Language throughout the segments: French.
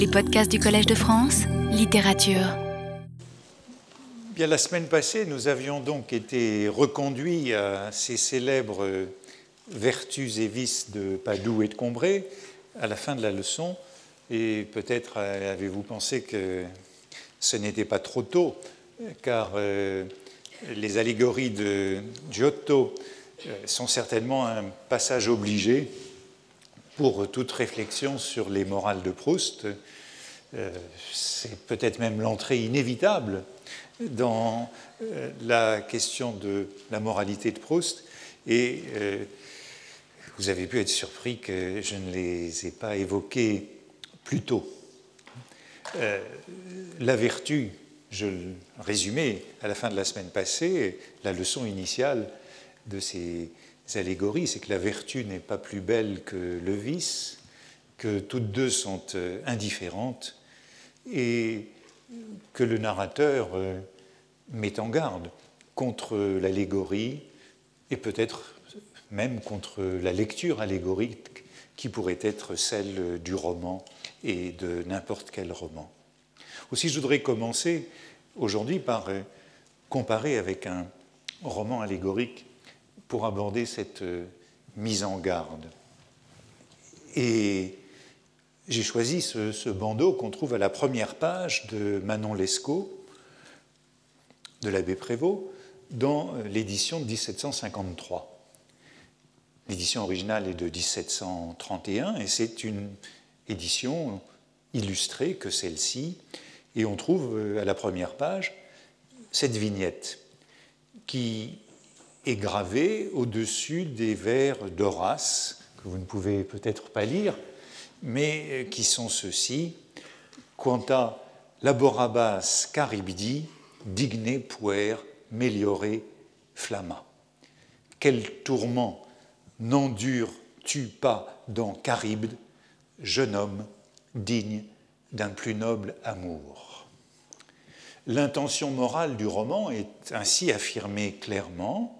Les podcasts du Collège de France, littérature. Bien, la semaine passée, nous avions donc été reconduits à ces célèbres vertus et vices de Padoue et de Combray à la fin de la leçon. Et peut-être avez-vous pensé que ce n'était pas trop tôt, car euh, les allégories de Giotto euh, sont certainement un passage obligé pour toute réflexion sur les morales de Proust. Euh, c'est peut-être même l'entrée inévitable dans euh, la question de la moralité de Proust. Et vous avez pu être surpris que je ne les ai pas évoqués plus tôt. la vertu, je le résumais à la fin de la semaine passée, la leçon initiale de ces allégories, c'est que la vertu n'est pas plus belle que le vice, que toutes deux sont euh, indifférentes et que le narrateur euh, met en garde contre l'allégorie et peut-être même contre la lecture allégorique qui pourrait être celle du roman et de n'importe quel roman. Aussi, je voudrais commencer aujourd'hui par euh, comparer avec un roman allégorique pour aborder cette euh, mise en garde. Et j'ai choisi ce, bandeau qu'on trouve à la première page de Manon Lescaut, de l'abbé Prévost, dans euh, l'édition de 1753. L'édition originale est de 1731 et c'est une édition illustrée que celle-ci. Et on trouve euh, à la première page cette vignette qui est gravé au-dessus des vers d'Horace, que vous ne pouvez peut-être pas lire, mais qui sont ceux-ci. Quanta laborabas caribdi, digne puer meliore flamma. Quel tourment n'endures-tu pas dans Charybde, jeune homme digne d'un plus noble amour? L'intention morale du roman est ainsi affirmée clairement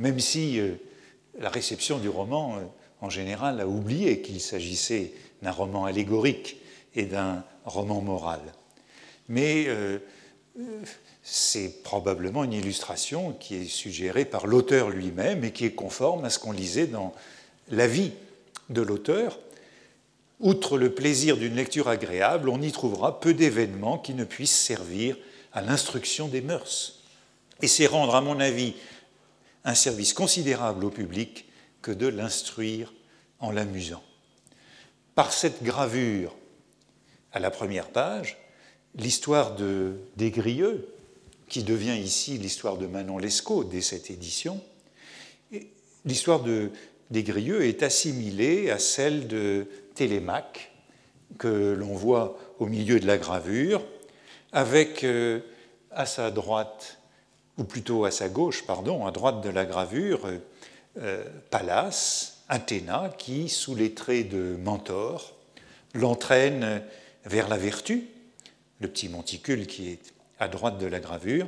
même si euh, la réception du roman, euh, en général, a oublié qu'il s'agissait d'un roman allégorique et d'un roman moral. Mais euh, c'est probablement une illustration qui est suggérée par l'auteur lui-même et qui est conforme à ce qu'on lisait dans la vie de l'auteur. Outre le plaisir d'une lecture agréable, on y trouvera peu d'événements qui ne puissent servir à l'instruction des mœurs. Et c'est rendre, à mon avis, un service considérable au public que de l'instruire en l'amusant. Par cette gravure à la première page, l'histoire de Desgrieux, qui devient ici l'histoire de Manon Lescaut dès cette édition, l'histoire de Desgrieux est assimilée à celle de Télémaque, que l'on voit au milieu de la gravure, avec euh, à sa droite ou plutôt à sa gauche, pardon, à droite de la gravure, euh, Pallas, Athéna, qui, sous les traits de Mentor, l'entraîne vers la vertu, le petit monticule qui est à droite de la gravure,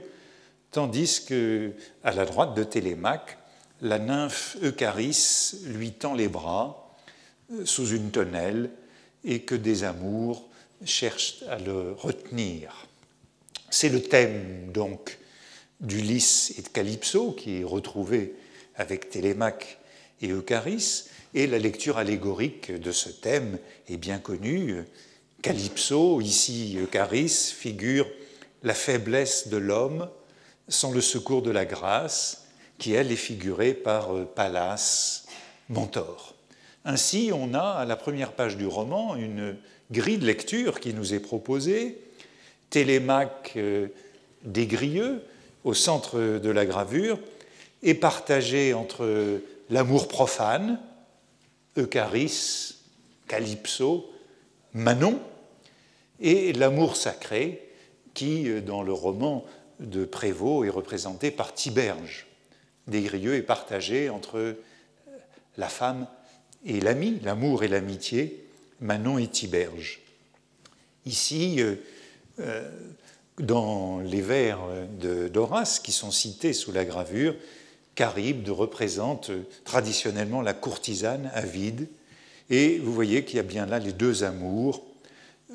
tandis que, à la droite de Télémaque, la nymphe Eucharis lui tend les bras euh, sous une tonnelle et que des amours cherchent à le retenir. C'est le thème donc d'Ulysse et de Calypso, qui est retrouvé avec Télémaque et Eucharis, et la lecture allégorique de ce thème est bien connue. Calypso, ici Eucharis, figure la faiblesse de l'homme sans le secours de la grâce, qui elle est figurée par Pallas, Mentor. Ainsi, on a à la première page du roman une grille de lecture qui nous est proposée. Télémaque euh, Desgrieux, au centre de la gravure est partagé entre l'amour profane, Eucharis, Calypso, Manon, et l'amour sacré, qui, dans le roman de Prévost, est représenté par Tiberge. Desgrieux est partagé entre la femme et l'ami, l'amour et l'amitié, Manon et Tiberge. Ici, euh, euh, dans les vers d'Horace qui sont cités sous la gravure, Charybde représente traditionnellement la courtisane avide, et vous voyez qu'il y a bien là les deux amours,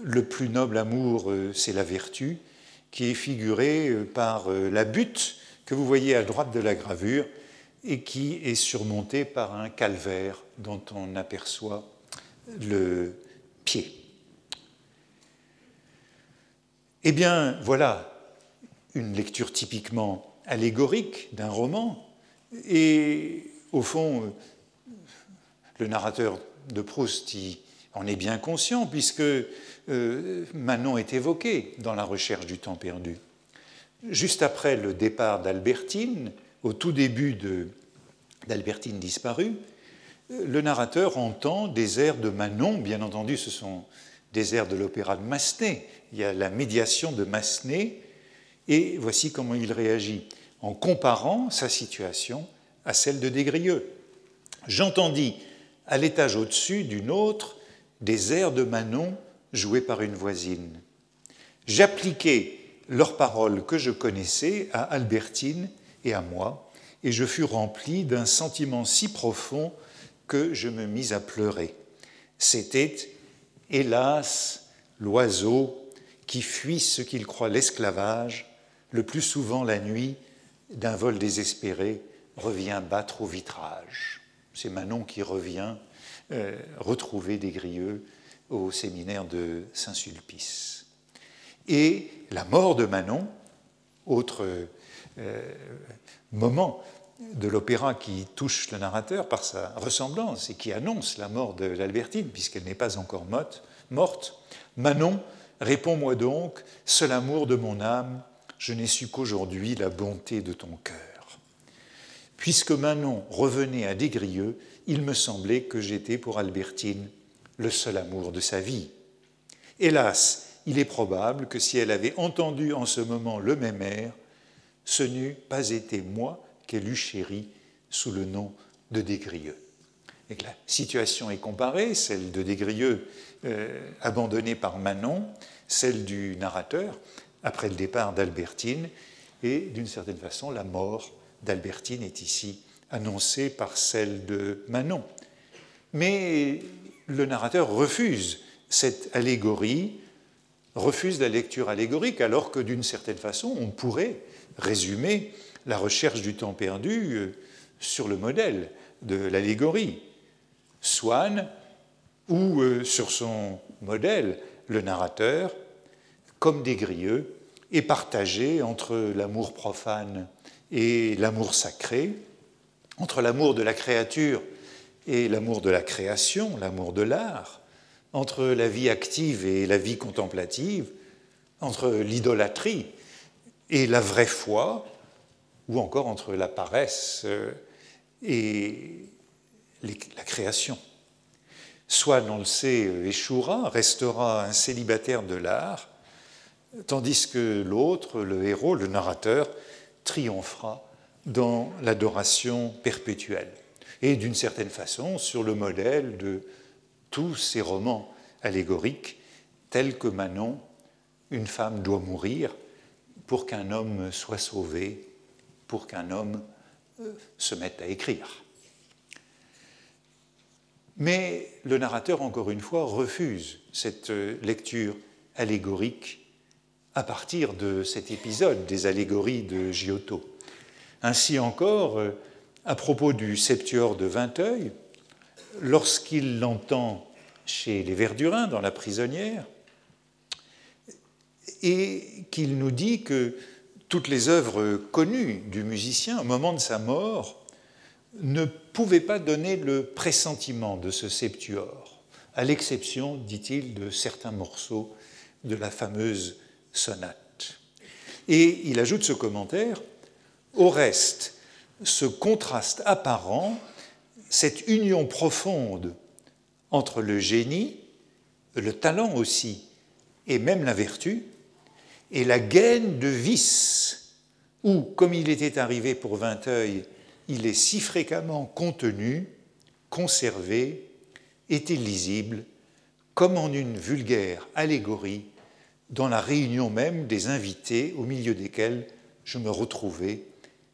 le plus noble amour, c'est la vertu, qui est figurée par la butte que vous voyez à droite de la gravure et qui est surmontée par un calvaire dont on aperçoit le pied. Eh bien, voilà une lecture typiquement allégorique d'un roman, et au fond, le narrateur de Proust en est bien conscient, puisque euh, Manon est évoqué dans la recherche du temps perdu. Juste après le départ d'Albertine, au tout début d'Albertine disparue, le narrateur entend des airs de Manon, bien entendu ce sont des airs de l'opéra de Massenet, il y a la médiation de Massenet, et voici comment il réagit en comparant sa situation à celle de Desgrieux. J'entendis à l'étage au-dessus d'une autre des airs de Manon joués par une voisine. J'appliquai leurs paroles que je connaissais à Albertine et à moi, et je fus rempli d'un sentiment si profond que je me mis à pleurer. C'était, hélas, l'oiseau qui fuit ce qu'il croit l'esclavage, le plus souvent la nuit, d'un vol désespéré, revient battre au vitrage. C'est Manon qui revient euh, retrouver des grieux au séminaire de Saint-Sulpice. Et la mort de Manon, autre euh, moment de l'opéra qui touche le narrateur par sa ressemblance et qui annonce la mort de l'Albertine, puisqu'elle n'est pas encore morte, Manon, réponds-moi donc, seul amour de mon âme, je n'ai su qu'aujourd'hui la bonté de ton cœur. Puisque Manon revenait à Desgrieux, il me semblait que j'étais pour Albertine le seul amour de sa vie. Hélas, il est probable que si elle avait entendu en ce moment le même air, ce n'eût pas été moi qu'elle eût chéri sous le nom de Desgrieux. Et la situation est comparée, celle de Desgrieux euh, abandonnée par Manon, celle du narrateur après le départ d'Albertine, et d'une certaine façon, la mort d'Albertine est ici annoncée par celle de Manon. Mais le narrateur refuse cette allégorie, refuse la lecture allégorique, alors que d'une certaine façon, on pourrait résumer la recherche du temps perdu euh, sur le modèle de l'allégorie. Swann, ou euh, sur son modèle, le narrateur, comme des grieux, est partagé entre l'amour profane et l'amour sacré, entre l'amour de la créature et l'amour de la création, l'amour de l'art, entre la vie active et la vie contemplative, entre l'idolâtrie et la vraie foi, ou encore entre la paresse euh, et la création. Soit, on le sait, échouera, restera un célibataire de l'art, tandis que l'autre, le héros, le narrateur, triomphera dans l'adoration perpétuelle. Et d'une certaine façon, sur le modèle de tous ces romans allégoriques, tels que Manon, une femme doit mourir pour qu'un homme soit sauvé, pour qu'un homme euh, se mette à écrire. Mais le narrateur, encore une fois, refuse cette euh, lecture allégorique à partir de cet épisode des allégories de Giotto. Ainsi encore, euh, à propos du septuor de Vinteuil, lorsqu'il l'entend chez les Verdurins dans La prisonnière, et qu'il nous dit que toutes les œuvres connues du musicien au moment de sa mort ne pouvaient pas donner le pressentiment de ce septuor, à l'exception, dit-il, de certains morceaux de la fameuse sonate. Et il ajoute ce commentaire, au reste, ce contraste apparent, cette union profonde entre le génie, le talent aussi, et même la vertu, et la gaine de vice, où, comme il était arrivé pour Vinteuil, il est si fréquemment contenu, conservé, était lisible, comme en une vulgaire allégorie dans la réunion même des invités au milieu desquels je me retrouvais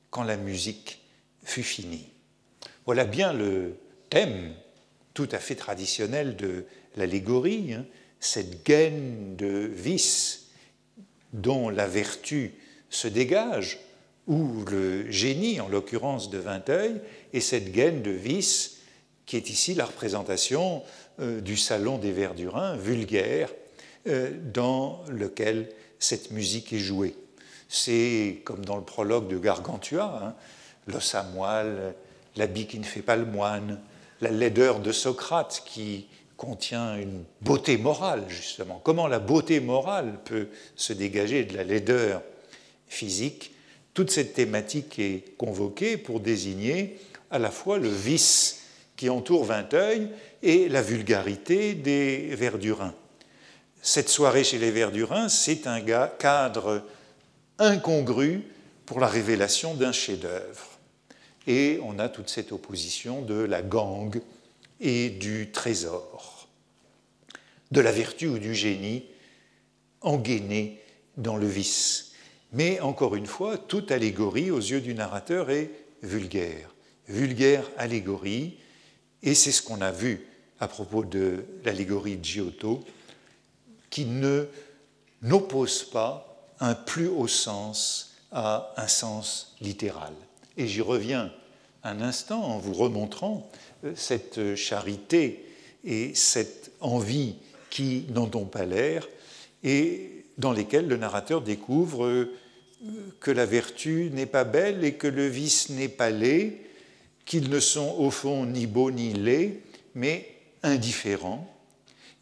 quand la musique fut finie. Voilà bien le thème tout à fait traditionnel de l'allégorie, hein, cette gaine de vice dont la vertu se dégage, ou le génie, en l'occurrence de Vinteuil, et cette gaine de vice qui est ici la représentation euh, du salon des Verdurins, vulgaire, euh, dans lequel cette musique est jouée. C'est comme dans le prologue de Gargantua, hein, l'os à moelle, l'habit qui ne fait pas le moine, la laideur de Socrate qui contient une beauté morale, justement. Comment la beauté morale peut se dégager de la laideur physique Toute cette thématique est convoquée pour désigner à la fois le vice qui entoure Vinteuil et la vulgarité des Verdurins. Cette soirée chez les Verdurins, c'est un cadre incongru pour la révélation d'un chef-d'œuvre. Et on a toute cette opposition de la gangue et du trésor, de la vertu ou du génie engainé dans le vice. Mais encore une fois, toute allégorie aux yeux du narrateur est vulgaire. Vulgaire allégorie, et c'est ce qu'on a vu à propos de l'allégorie de Giotto, qui n'oppose pas un plus haut sens à un sens littéral. Et j'y reviens un instant en vous remontrant euh, cette charité et cette envie qui n'en ont pas l'air et dans lesquelles le narrateur découvre euh, que la vertu n'est pas belle et que le vice n'est pas laid, qu'ils ne sont au fond ni beaux ni laids, mais indifférents.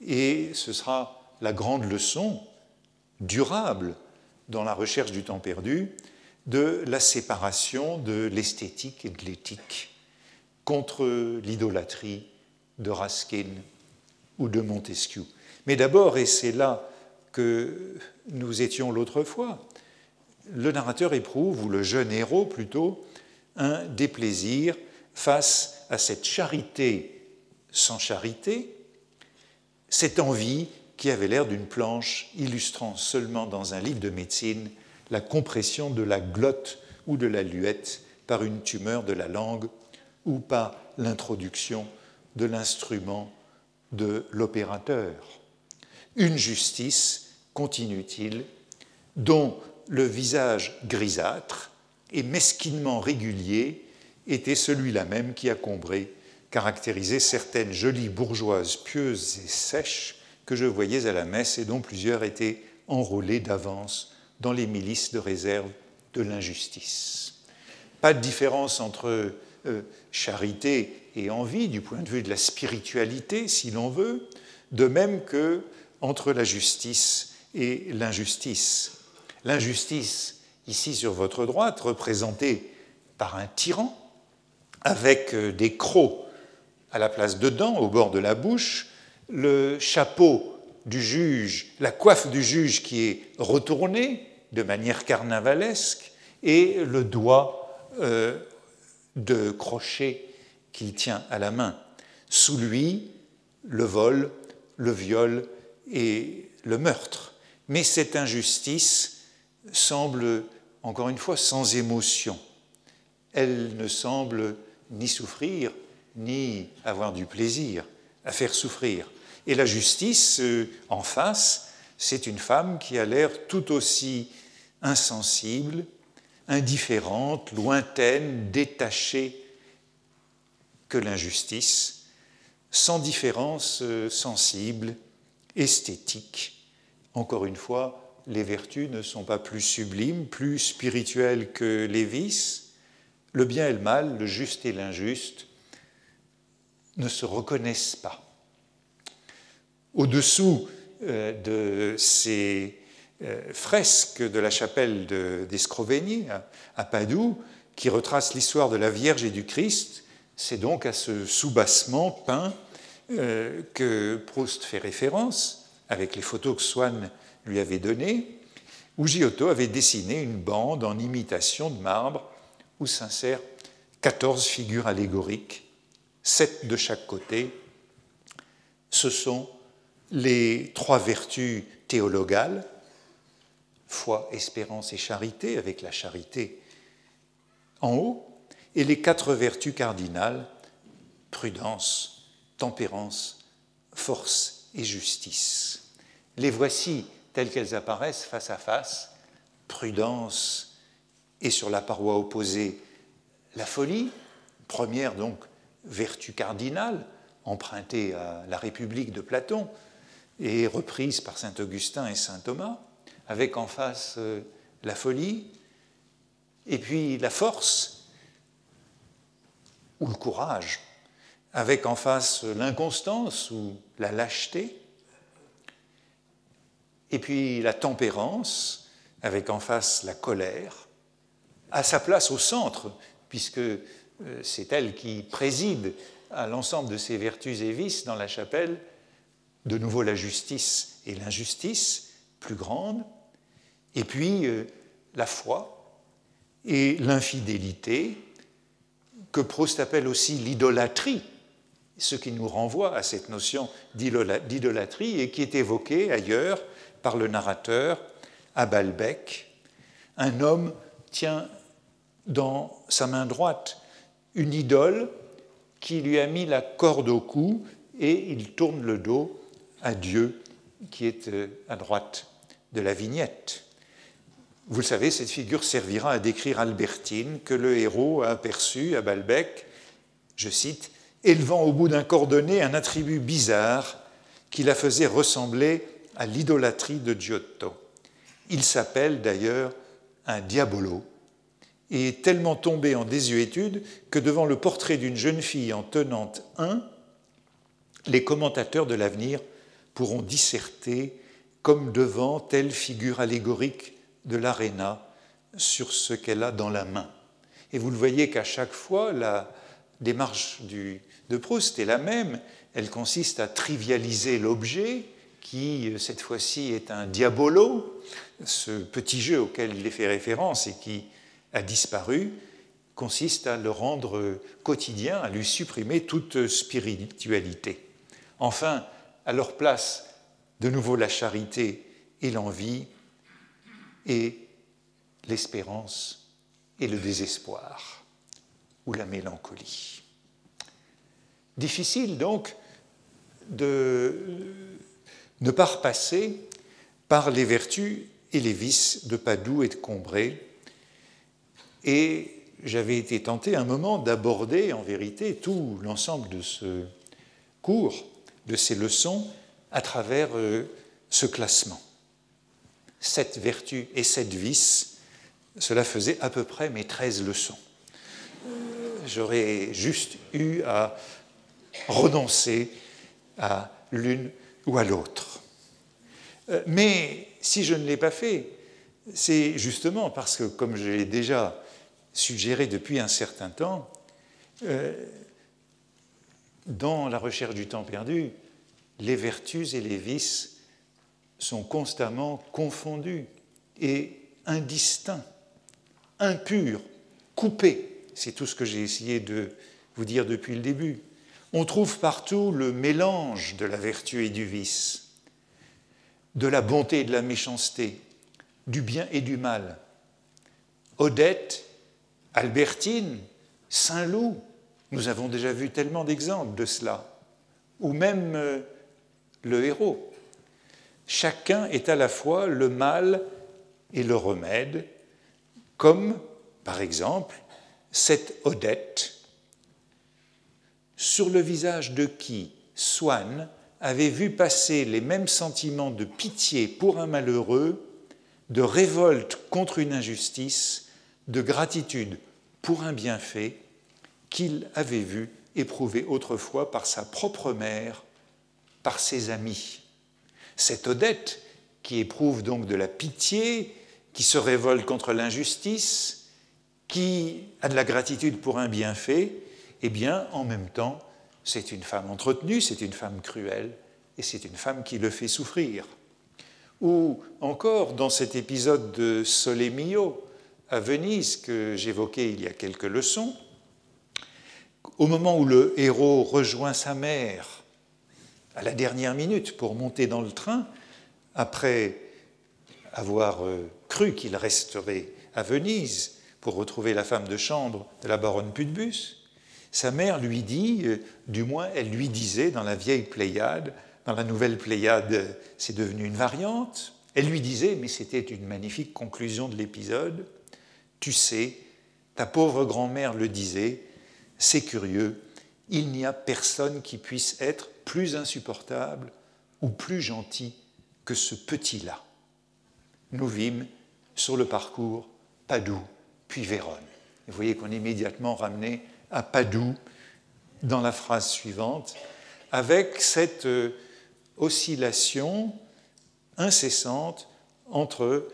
Et ce sera la grande leçon durable dans la recherche du temps perdu de la séparation de l'esthétique et de l'éthique contre l'idolâtrie de Raskin ou de Montesquieu. Mais d'abord, et c'est là que nous étions l'autre fois, le narrateur éprouve, ou le jeune héros plutôt, un déplaisir face à cette charité sans charité, cette envie qui avait l'air d'une planche illustrant seulement dans un livre de médecine la compression de la glotte ou de la luette par une tumeur de la langue ou par l'introduction de l'instrument de l'opérateur. Une justice, continue-t-il, dont le visage grisâtre et mesquinement régulier était celui-là même qui a combré, caractérisé certaines jolies bourgeoises pieuses et sèches que je voyais à la messe et dont plusieurs étaient enrôlés d'avance dans les milices de réserve de l'injustice. Pas de différence entre euh, charité et envie du point de vue de la spiritualité, si l'on veut, de même que entre la justice et l'injustice. L'injustice, ici sur votre droite, représentée par un tyran, avec euh, des crocs à la place de dents au bord de la bouche, le chapeau du juge, la coiffe du juge qui est retournée de manière carnavalesque, et le doigt euh, de crochet qu'il tient à la main. Sous lui, le vol, le viol et le meurtre. Mais cette injustice semble, encore une fois, sans émotion. Elle ne semble ni souffrir, ni avoir du plaisir à faire souffrir. Et la justice, euh, en face, c'est une femme qui a l'air tout aussi insensible, indifférente, lointaine, détachée que l'injustice, sans différence euh, sensible, esthétique. Encore une fois, les vertus ne sont pas plus sublimes, plus spirituelles que les vices, le bien et le mal, le juste et l'injuste, ne se reconnaissent pas. Au-dessous euh, de ces euh, fresques de la chapelle d'Escrovegni à Padoue, qui retrace l'histoire de la Vierge et du Christ, c'est donc à ce soubassement peint euh, que Proust fait référence, avec les photos que Swann lui avait données, où Giotto avait dessiné une bande en imitation de marbre où s'insèrent 14 figures allégoriques, 7 de chaque côté. Ce sont les trois vertus théologales, foi, espérance et charité, avec la charité en haut, et les quatre vertus cardinales, prudence, tempérance, force et justice. Les voici telles qu'elles apparaissent face à face, prudence et sur la paroi opposée, la folie, première donc vertu cardinale, empruntée à la République de Platon et reprise par saint Augustin et saint Thomas, avec en face euh, la folie, et puis la force ou le courage, avec en face l'inconstance ou la lâcheté, et puis la tempérance, avec en face la colère, à sa place au centre, puisque euh, c'est elle qui préside à l'ensemble de ces vertus et vices dans la chapelle, de nouveau la justice et l'injustice plus grande, et puis euh, la foi et l'infidélité, que Proust appelle aussi l'idolâtrie, ce qui nous renvoie à cette notion d'idolâtrie et qui est évoquée ailleurs par le narrateur à Balbec. Un homme tient dans sa main droite une idole qui lui a mis la corde au cou et il tourne le dos à Dieu qui est euh, à droite de la vignette. Vous le savez, cette figure servira à décrire Albertine que le héros a aperçue à Balbec, je cite, élevant au bout d'un cordonnet un attribut bizarre qui la faisait ressembler à l'idolâtrie de Giotto. Il s'appelle d'ailleurs un diabolo et est tellement tombé en désuétude que devant le portrait d'une jeune fille en tenant un, les commentateurs de l'avenir pourront disserter comme devant telle figure allégorique de l'aréna sur ce qu'elle a dans la main. Et vous le voyez qu'à chaque fois, la démarche du, de Proust est la même. Elle consiste à trivialiser l'objet, qui cette fois-ci est un diabolo, ce petit jeu auquel il est fait référence et qui a disparu, consiste à le rendre quotidien, à lui supprimer toute spiritualité. Enfin, à leur place, de nouveau la charité et l'envie, et l'espérance et le désespoir, ou la mélancolie. Difficile donc de ne pas repasser par les vertus et les vices de Padoue et de Combray. Et j'avais été tenté un moment d'aborder en vérité tout l'ensemble de ce cours, de ces leçons, à travers euh, ce classement. Sept vertus et sept vices, cela faisait à peu près mes treize leçons. J'aurais juste eu à renoncer à l'une ou à l'autre. Euh, mais si je ne l'ai pas fait, c'est justement parce que, comme je l'ai déjà suggéré depuis un certain temps, euh, dans la recherche du temps perdu, les vertus et les vices sont constamment confondus et indistincts, impurs, coupés. C'est tout ce que j'ai essayé de vous dire depuis le début. On trouve partout le mélange de la vertu et du vice, de la bonté et de la méchanceté, du bien et du mal. Odette, Albertine, Saint-Loup, nous avons déjà vu tellement d'exemples de cela, ou même euh, le héros. Chacun est à la fois le mal et le remède, comme, par exemple, cette Odette, sur le visage de qui Swann avait vu passer les mêmes sentiments de pitié pour un malheureux, de révolte contre une injustice, de gratitude pour un bienfait qu'il avait vu éprouvé autrefois par sa propre mère par ses amis. Cette Odette, qui éprouve donc de la pitié, qui se révolte contre l'injustice, qui a de la gratitude pour un bienfait, eh bien, en même temps, c'est une femme entretenue, c'est une femme cruelle, et c'est une femme qui le fait souffrir. Ou encore, dans cet épisode de Sole Mio à Venise que j'évoquais il y a quelques leçons, au moment où le héros rejoint sa mère à la dernière minute pour monter dans le train, après avoir euh, cru qu'il resterait à Venise pour retrouver la femme de chambre de la baronne Putbus, sa mère lui dit, euh, du moins elle lui disait dans la vieille Pléiade, dans la nouvelle Pléiade, c'est devenu une variante. Elle lui disait, mais c'était une magnifique conclusion de l'épisode, tu sais, ta pauvre grand-mère le disait, c'est curieux, il n'y a personne qui puisse être plus insupportable ou plus gentil que ce petit-là. Nous vîmes sur le parcours Padoue puis Vérone. vous voyez qu'on est immédiatement ramené à Padoue dans la phrase suivante, avec cette euh, oscillation incessante entre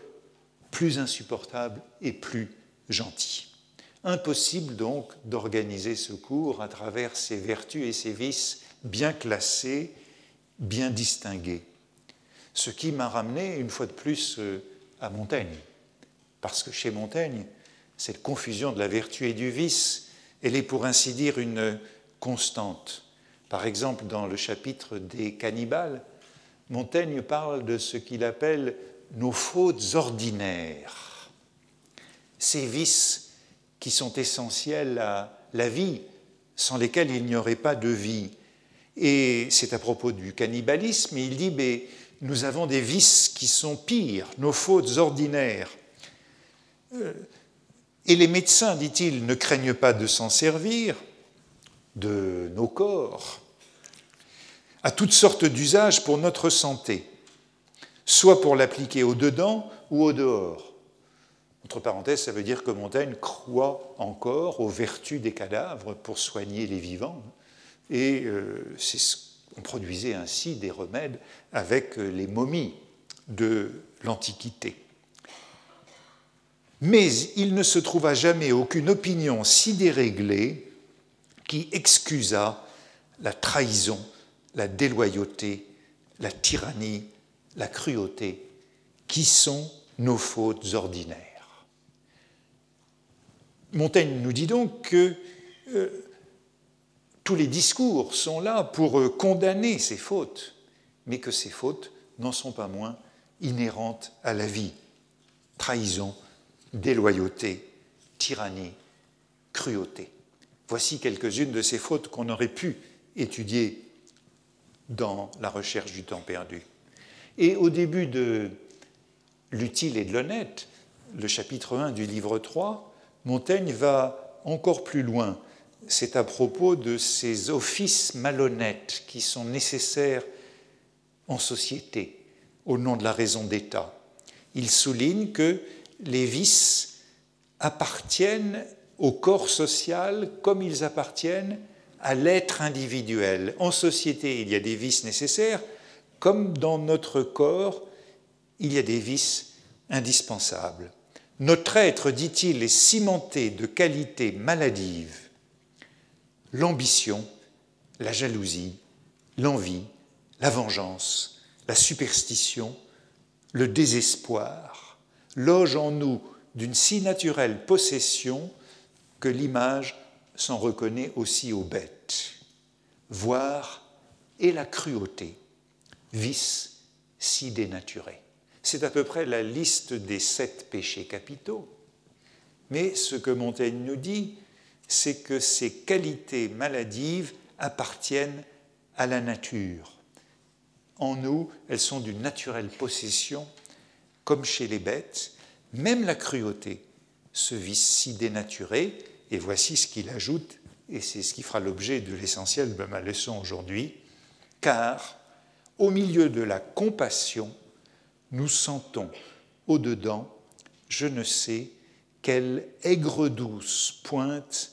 plus insupportable et plus gentil. Impossible donc d'organiser ce cours à travers ses vertus et ses vices bien classés, bien distingués. Ce qui m'a ramené une fois de plus euh, à Montaigne, parce que chez Montaigne, cette confusion de la vertu et du vice, elle est pour ainsi dire une constante. Par exemple, dans le chapitre des cannibales, Montaigne parle de ce qu'il appelle nos fautes ordinaires, ces vices qui sont essentiels à la vie, sans lesquels il n'y aurait pas de vie. Et c'est à propos du cannibalisme, il dit, mais nous avons des vices qui sont pires, nos fautes ordinaires. Et les médecins, dit-il, ne craignent pas de s'en servir de nos corps à toutes sortes d'usages pour notre santé, soit pour l'appliquer au dedans ou au dehors. Entre parenthèses, ça veut dire que Montaigne croit encore aux vertus des cadavres pour soigner les vivants. Et euh, on produisait ainsi des remèdes avec euh, les momies de l'Antiquité. Mais il ne se trouva jamais aucune opinion si déréglée qui excusa la trahison, la déloyauté, la tyrannie, la cruauté, qui sont nos fautes ordinaires. Montaigne nous dit donc que euh, tous les discours sont là pour euh, condamner ces fautes, mais que ces fautes n'en sont pas moins inhérentes à la vie. Trahison, déloyauté, tyrannie, cruauté. Voici quelques-unes de ces fautes qu'on aurait pu étudier dans la recherche du temps perdu. Et au début de L'utile et de l'honnête, le chapitre 1 du livre 3, Montaigne va encore plus loin c'est à propos de ces offices malhonnêtes qui sont nécessaires en société au nom de la raison d'État. Il souligne que les vices appartiennent au corps social comme ils appartiennent à l'être individuel. En société, il y a des vices nécessaires, comme dans notre corps, il y a des vices indispensables. Notre être, dit-il, est cimenté de qualités maladives l'ambition, la jalousie, l'envie, la vengeance, la superstition, le désespoir, logent en nous d'une si naturelle possession que l'image s'en reconnaît aussi aux bêtes, voire et la cruauté, vice si dénaturé. C'est à peu près la liste des sept péchés capitaux. Mais ce que Montaigne nous dit, c'est que ces qualités maladives appartiennent à la nature. En nous, elles sont d'une naturelle possession, comme chez les bêtes, même la cruauté, ce vice si dénaturé, et voici ce qu'il ajoute, et c'est ce qui fera l'objet de l'essentiel de ma leçon aujourd'hui, car au milieu de la compassion, nous sentons au-dedans, je ne sais, quelle aigre douce pointe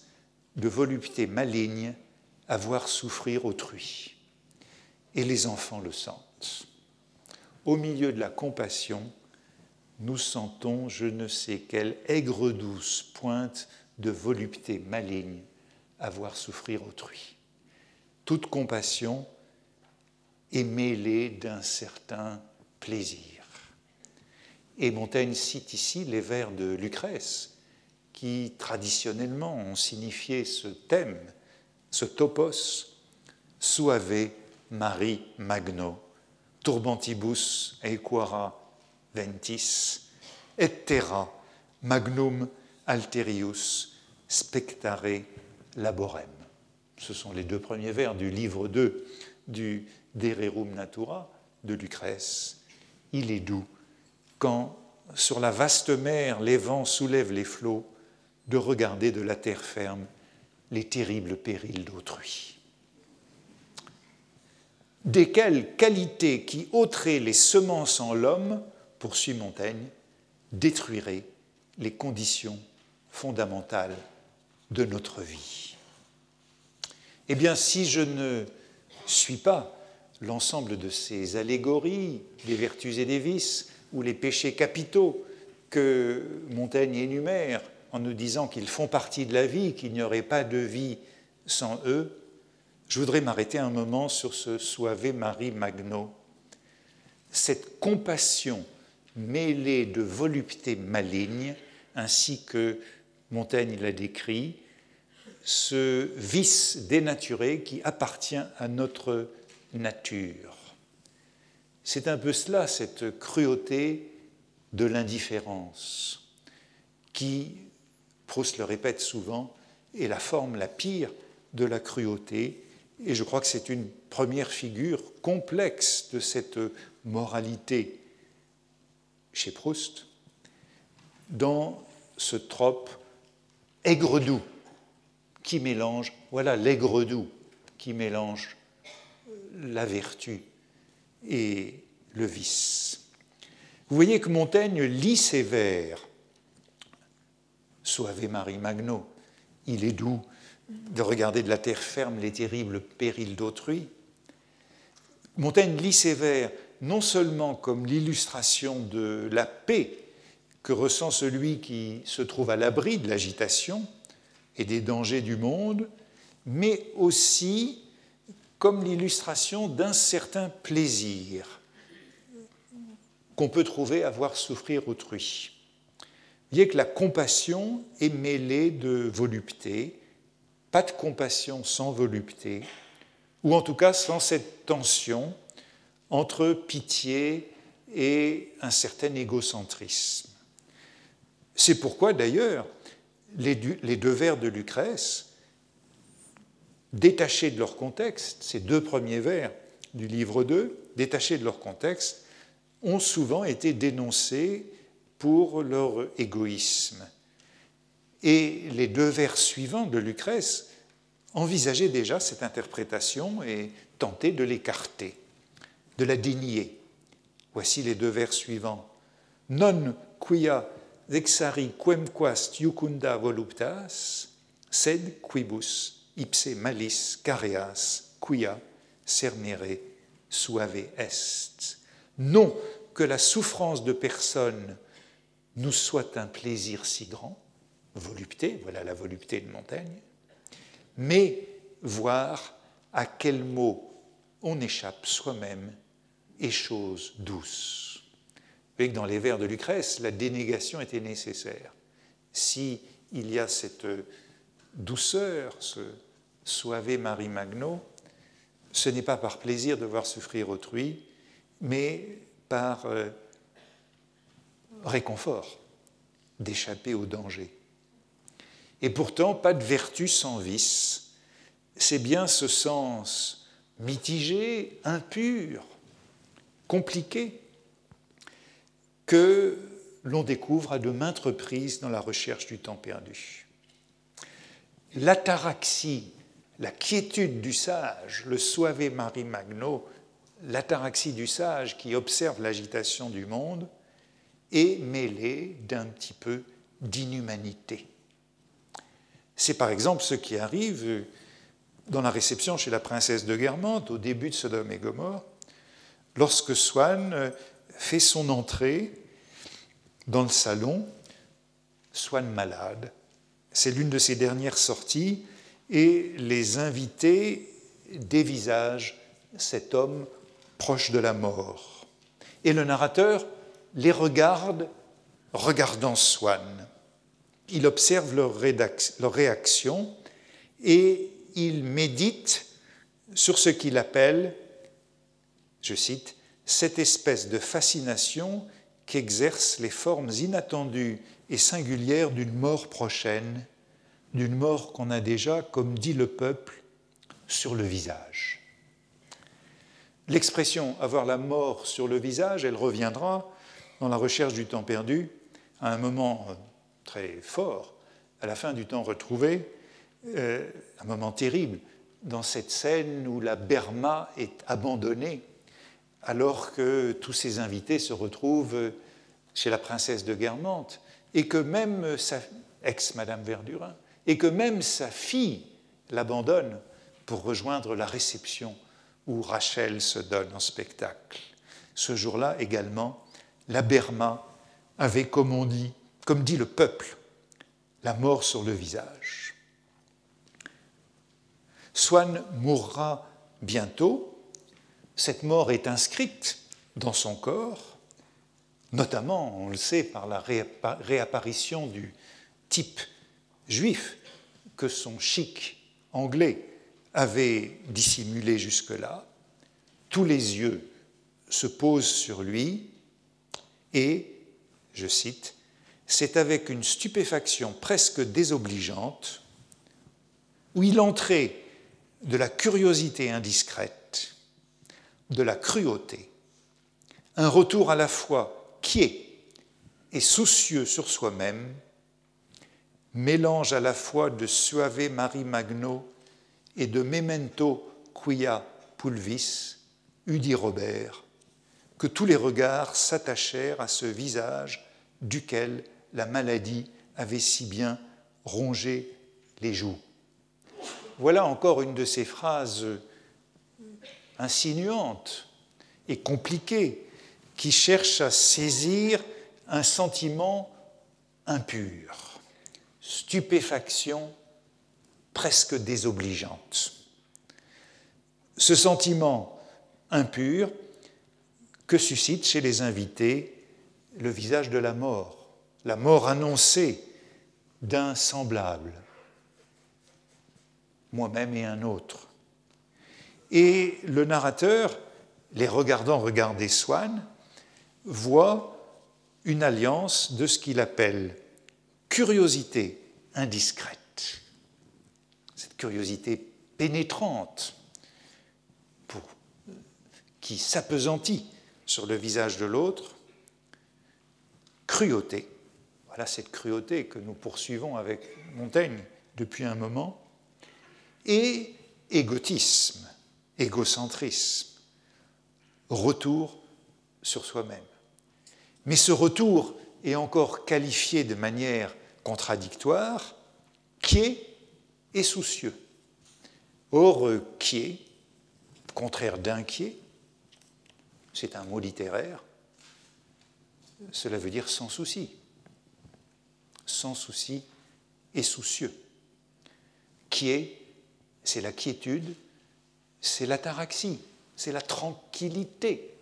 de volupté maligne à voir souffrir autrui. Et les enfants le sentent. Au milieu de la compassion, nous sentons je ne sais quelle aigre douce pointe de volupté maligne à voir souffrir autrui. Toute compassion est mêlée d'un certain plaisir. Et Montaigne cite ici les vers de Lucrèce, qui traditionnellement ont signifié ce thème, ce topos, suave mari magno, turbantibus equara ventis, et terra magnum alterius spectare laborem. Ce sont les deux premiers vers du livre 2 du d'Ererum Natura de Lucrèce. Il est doux quand, sur la vaste mer, les vents soulèvent les flots, de regarder de la terre ferme les terribles périls d'autrui. Desquelles qualités qui ôteraient les semences en l'homme, poursuit Montaigne, détruiraient les conditions fondamentales de notre vie. Eh bien, si je ne suis pas l'ensemble de ces allégories des vertus et des vices, ou les péchés capitaux que Montaigne énumère en nous disant qu'ils font partie de la vie, qu'il n'y aurait pas de vie sans eux, je voudrais m'arrêter un moment sur ce Suave Marie Magno. Cette compassion mêlée de volupté maligne, ainsi que Montaigne l'a décrit, ce vice dénaturé qui appartient à notre nature. C'est un peu cela, cette cruauté de l'indifférence, qui, Proust le répète souvent, est la forme la pire de la cruauté, et je crois que c'est une première figure complexe de cette moralité chez Proust, dans ce trope aigre-doux qui mélange, voilà l'aigre-doux qui mélange la vertu et le vice. Vous voyez que Montaigne lit ces vers. Soave Marie Magno, il est doux de regarder de la terre ferme les terribles périls d'autrui. Montaigne lit ces vers non seulement comme l'illustration de la paix que ressent celui qui se trouve à l'abri de l'agitation et des dangers du monde, mais aussi comme l'illustration d'un certain plaisir qu'on peut trouver à voir souffrir autrui. Vous voyez que la compassion est mêlée de volupté, pas de compassion sans volupté, ou en tout cas sans cette tension entre pitié et un certain égocentrisme. C'est pourquoi d'ailleurs les deux vers de Lucrèce détachés de leur contexte, ces deux premiers vers du livre 2, détachés de leur contexte, ont souvent été dénoncés pour leur égoïsme. Et les deux vers suivants de Lucrèce envisageaient déjà cette interprétation et tentaient de l'écarter, de la dénier. Voici les deux vers suivants. Non quia vexari quemquas iucunda voluptas, sed quibus ipse malis careas quia cernere suave est. Non que la souffrance de personne nous soit un plaisir si grand, volupté, voilà la volupté de Montaigne, mais voir à quel mot on échappe soi-même et chose douce. Vous voyez que dans les vers de Lucrèce, la dénégation était nécessaire. Si il y a cette douceur, ce Suave Marie Magno, ce n'est pas par plaisir de voir souffrir autrui, mais par euh, réconfort d'échapper au danger. Et pourtant, pas de vertu sans vice. C'est bien ce sens mitigé, impur, compliqué, que l'on découvre à de maintes reprises dans la recherche du temps perdu. L'ataraxie la quiétude du sage, le suave Marie Magno, l'ataraxie du sage qui observe l'agitation du monde, est mêlée d'un petit peu d'inhumanité. C'est par exemple ce qui arrive dans la réception chez la princesse de Guermantes au début de Sodome et Gomorre, lorsque Swann fait son entrée dans le salon, Swann malade. C'est l'une de ses dernières sorties et les invités dévisagent cet homme proche de la mort. Et le narrateur les regarde regardant Swann. Il observe leur réaction et il médite sur ce qu'il appelle, je cite, cette espèce de fascination qu'exercent les formes inattendues et singulières d'une mort prochaine d'une mort qu'on a déjà, comme dit le peuple, sur le visage. L'expression avoir la mort sur le visage, elle reviendra dans la recherche du temps perdu à un moment très fort, à la fin du temps retrouvé, euh, un moment terrible dans cette scène où la Berma est abandonnée alors que tous ses invités se retrouvent chez la princesse de Guermantes et que même sa ex-Madame Verdurin et que même sa fille l'abandonne pour rejoindre la réception où Rachel se donne en spectacle. Ce jour-là également, la Berma avait, comme on dit, comme dit le peuple, la mort sur le visage. Swann mourra bientôt. Cette mort est inscrite dans son corps, notamment, on le sait, par la réapparition du type juif que son chic anglais avait dissimulé jusque-là. Tous les yeux se posent sur lui et, je cite, c'est avec une stupéfaction presque désobligeante où il entrait de la curiosité indiscrète, de la cruauté, un retour à la fois quiet et soucieux sur soi-même, mélange à la fois de suave Marie Magno et de memento quia pulvis, dit Robert, que tous les regards s'attachèrent à ce visage duquel la maladie avait si bien rongé les joues. Voilà encore une de ces phrases insinuantes et compliquées qui cherchent à saisir un sentiment impur, stupéfaction presque désobligeante. Ce sentiment impur que suscite chez les invités le visage de la mort, la mort annoncée d'un semblable, moi-même et un autre. Et le narrateur, les regardant regarder Swann, voit une alliance de ce qu'il appelle curiosité indiscrète, cette curiosité pénétrante qui s'apesantit sur le visage de l'autre, cruauté, voilà cette cruauté que nous poursuivons avec Montaigne depuis un moment, et égotisme, égocentrisme, retour sur soi-même. Mais ce retour est encore qualifié de manière contradictoire, qui est et soucieux. Or, qui est, contraire d'inquiet, c'est un mot littéraire, cela veut dire sans souci. Sans souci et soucieux. Qui est, c'est la quiétude, c'est l'ataraxie, c'est la tranquillité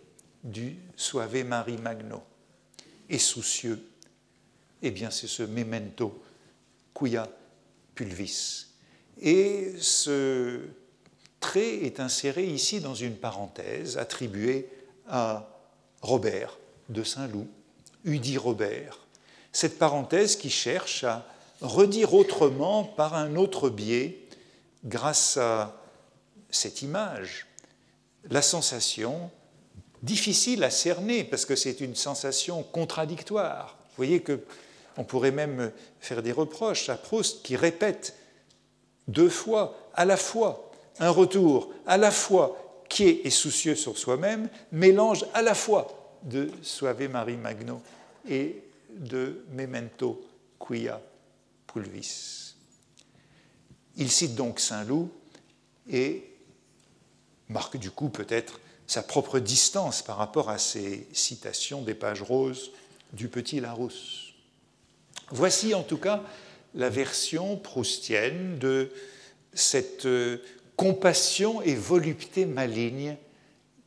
du Suave Marie Magno. Et soucieux, eh bien c'est ce memento quia pulvis. Et ce trait est inséré ici dans une parenthèse attribuée à Robert de Saint-Loup, Udi Robert. Cette parenthèse qui cherche à redire autrement par un autre biais, grâce à cette image, la sensation difficile à cerner parce que c'est une sensation contradictoire. Vous voyez que on pourrait même faire des reproches à Proust qui répète deux fois à la fois un retour à la fois qui est soucieux sur soi-même, mélange à la fois de Suave Marie Magno et de Memento quia pulvis. Il cite donc Saint-Loup et marque du coup peut-être sa propre distance par rapport à ces citations des pages roses du petit Larousse. Voici en tout cas la version proustienne de cette euh, compassion et volupté maligne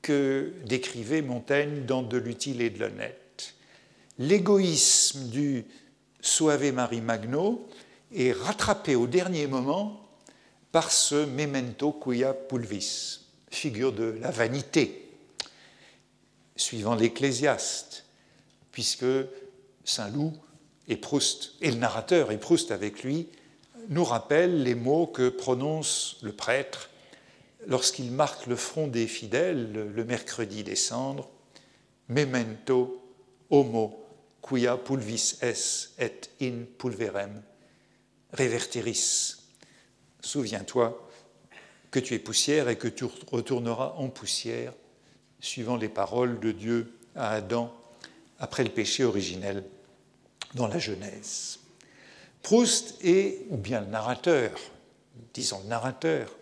que décrivait Montaigne dans De l'utile et de l'honnête. L'égoïsme du Suave Marie Magno est rattrapé au dernier moment par ce memento quia pulvis, figure de la vanité, suivant l'Ecclésiaste, puisque Saint Loup et Proust, et le narrateur et Proust avec lui, nous rappellent les mots que prononce le prêtre lorsqu'il marque le front des fidèles le mercredi des cendres, Memento homo quia pulvis es et in pulverem reverteris. Souviens-toi que tu es poussière et que tu retourneras en poussière, suivant les paroles de Dieu à Adam après le péché originel dans la Genèse. Proust est, ou bien le narrateur, disons le narrateur,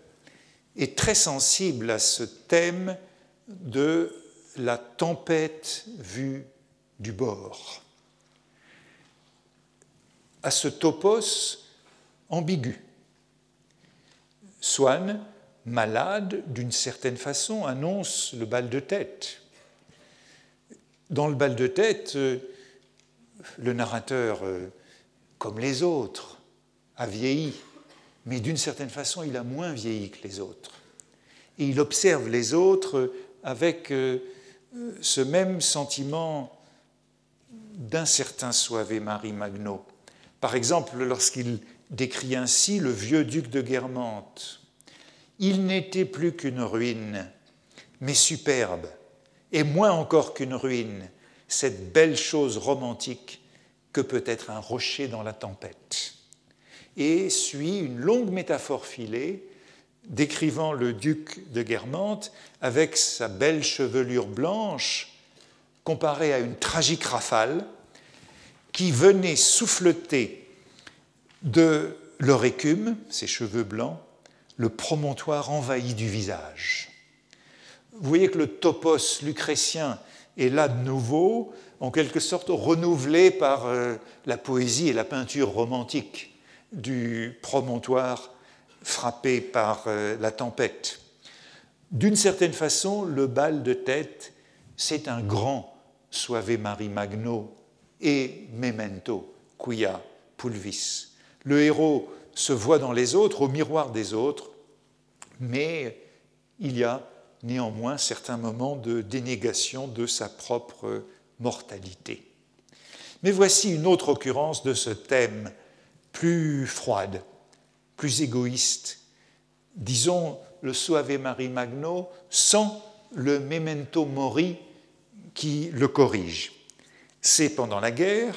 est très sensible à ce thème de la tempête vue du bord, à ce topos ambigu. Swann, malade d'une certaine façon, annonce le bal de tête. Dans le bal de tête, le narrateur, euh, comme les autres, a vieilli, mais d'une certaine façon, il a moins vieilli que les autres. Et il observe les autres avec euh, ce même sentiment d'un certain Soave Marie Magno. Par exemple, lorsqu'il décrit ainsi le vieux duc de Guermantes, il n'était plus qu'une ruine, mais superbe, et moins encore qu'une ruine, cette belle chose romantique que peut être un rocher dans la tempête. Et suit une longue métaphore filée décrivant le duc de Guermantes avec sa belle chevelure blanche comparée à une tragique rafale qui venait souffleter de leur écume, ses cheveux blancs, le promontoire envahi du visage. Vous voyez que le topos lucrétien est là de nouveau, en quelque sorte renouvelé par euh, la poésie et la peinture romantique du promontoire frappé par euh, la tempête. D'une certaine façon, le bal de tête, c'est un grand Suave Marie Magno et Memento quia pulvis. Le héros se voit dans les autres, au miroir des autres, mais il y a néanmoins certains moments de dénégation de sa propre mortalité. Mais voici une autre occurrence de ce thème plus froide, plus égoïste, disons le Suave Marie Magno sans le memento mori qui le corrige. C'est pendant la guerre,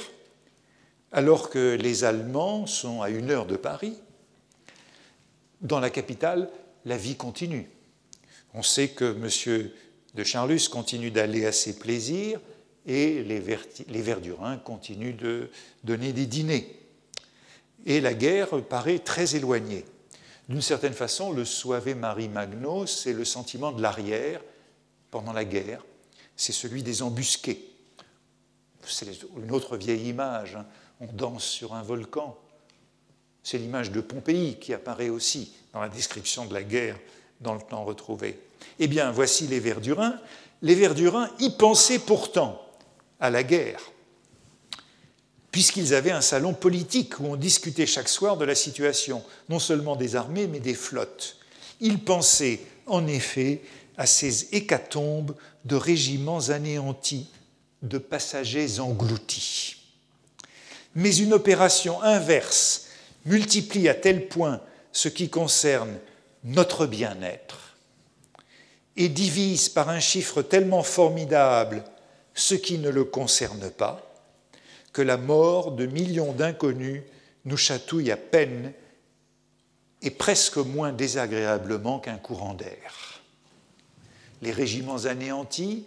alors que les Allemands sont à une heure de Paris, dans la capitale, la vie continue. On sait que M. de Charlus continue d'aller à ses plaisirs et les, Verdurins continuent de donner des dîners et la guerre paraît très éloignée. D'une certaine façon, le Suave Marie Magno, c'est le sentiment de l'arrière pendant la guerre, c'est celui des embusqués. C'est une autre vieille image, hein. On danse sur un volcan. C'est l'image de Pompéi qui apparaît aussi dans la description de la guerre dans le temps retrouvé. Eh bien, voici les Verdurins. Les Verdurins y pensaient pourtant à la guerre puisqu'ils avaient un salon politique où on discutait chaque soir de la situation, non seulement des armées, mais des flottes. Ils pensaient, en effet, à ces hécatombes de régiments anéantis, de passagers engloutis. Mais une opération inverse multiplie à tel point ce qui concerne notre bien-être et divise par un chiffre tellement formidable ce qui ne le concerne pas, que la mort de millions d'inconnus nous chatouille à peine et presque moins désagréablement qu'un courant d'air. Les régiments anéantis,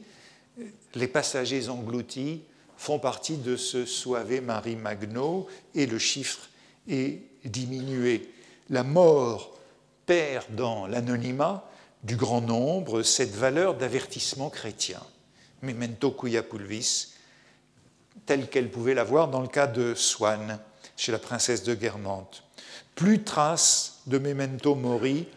les passagers engloutis font partie de ce Suave Marie Magno et le chiffre est diminué. La mort perd dans l'anonymat du grand nombre cette valeur d'avertissement chrétien. Memento cuia pulvis, telle qu'elle pouvait l'avoir dans le cas de Swann, chez la princesse de Guermantes. Plus trace de memento mori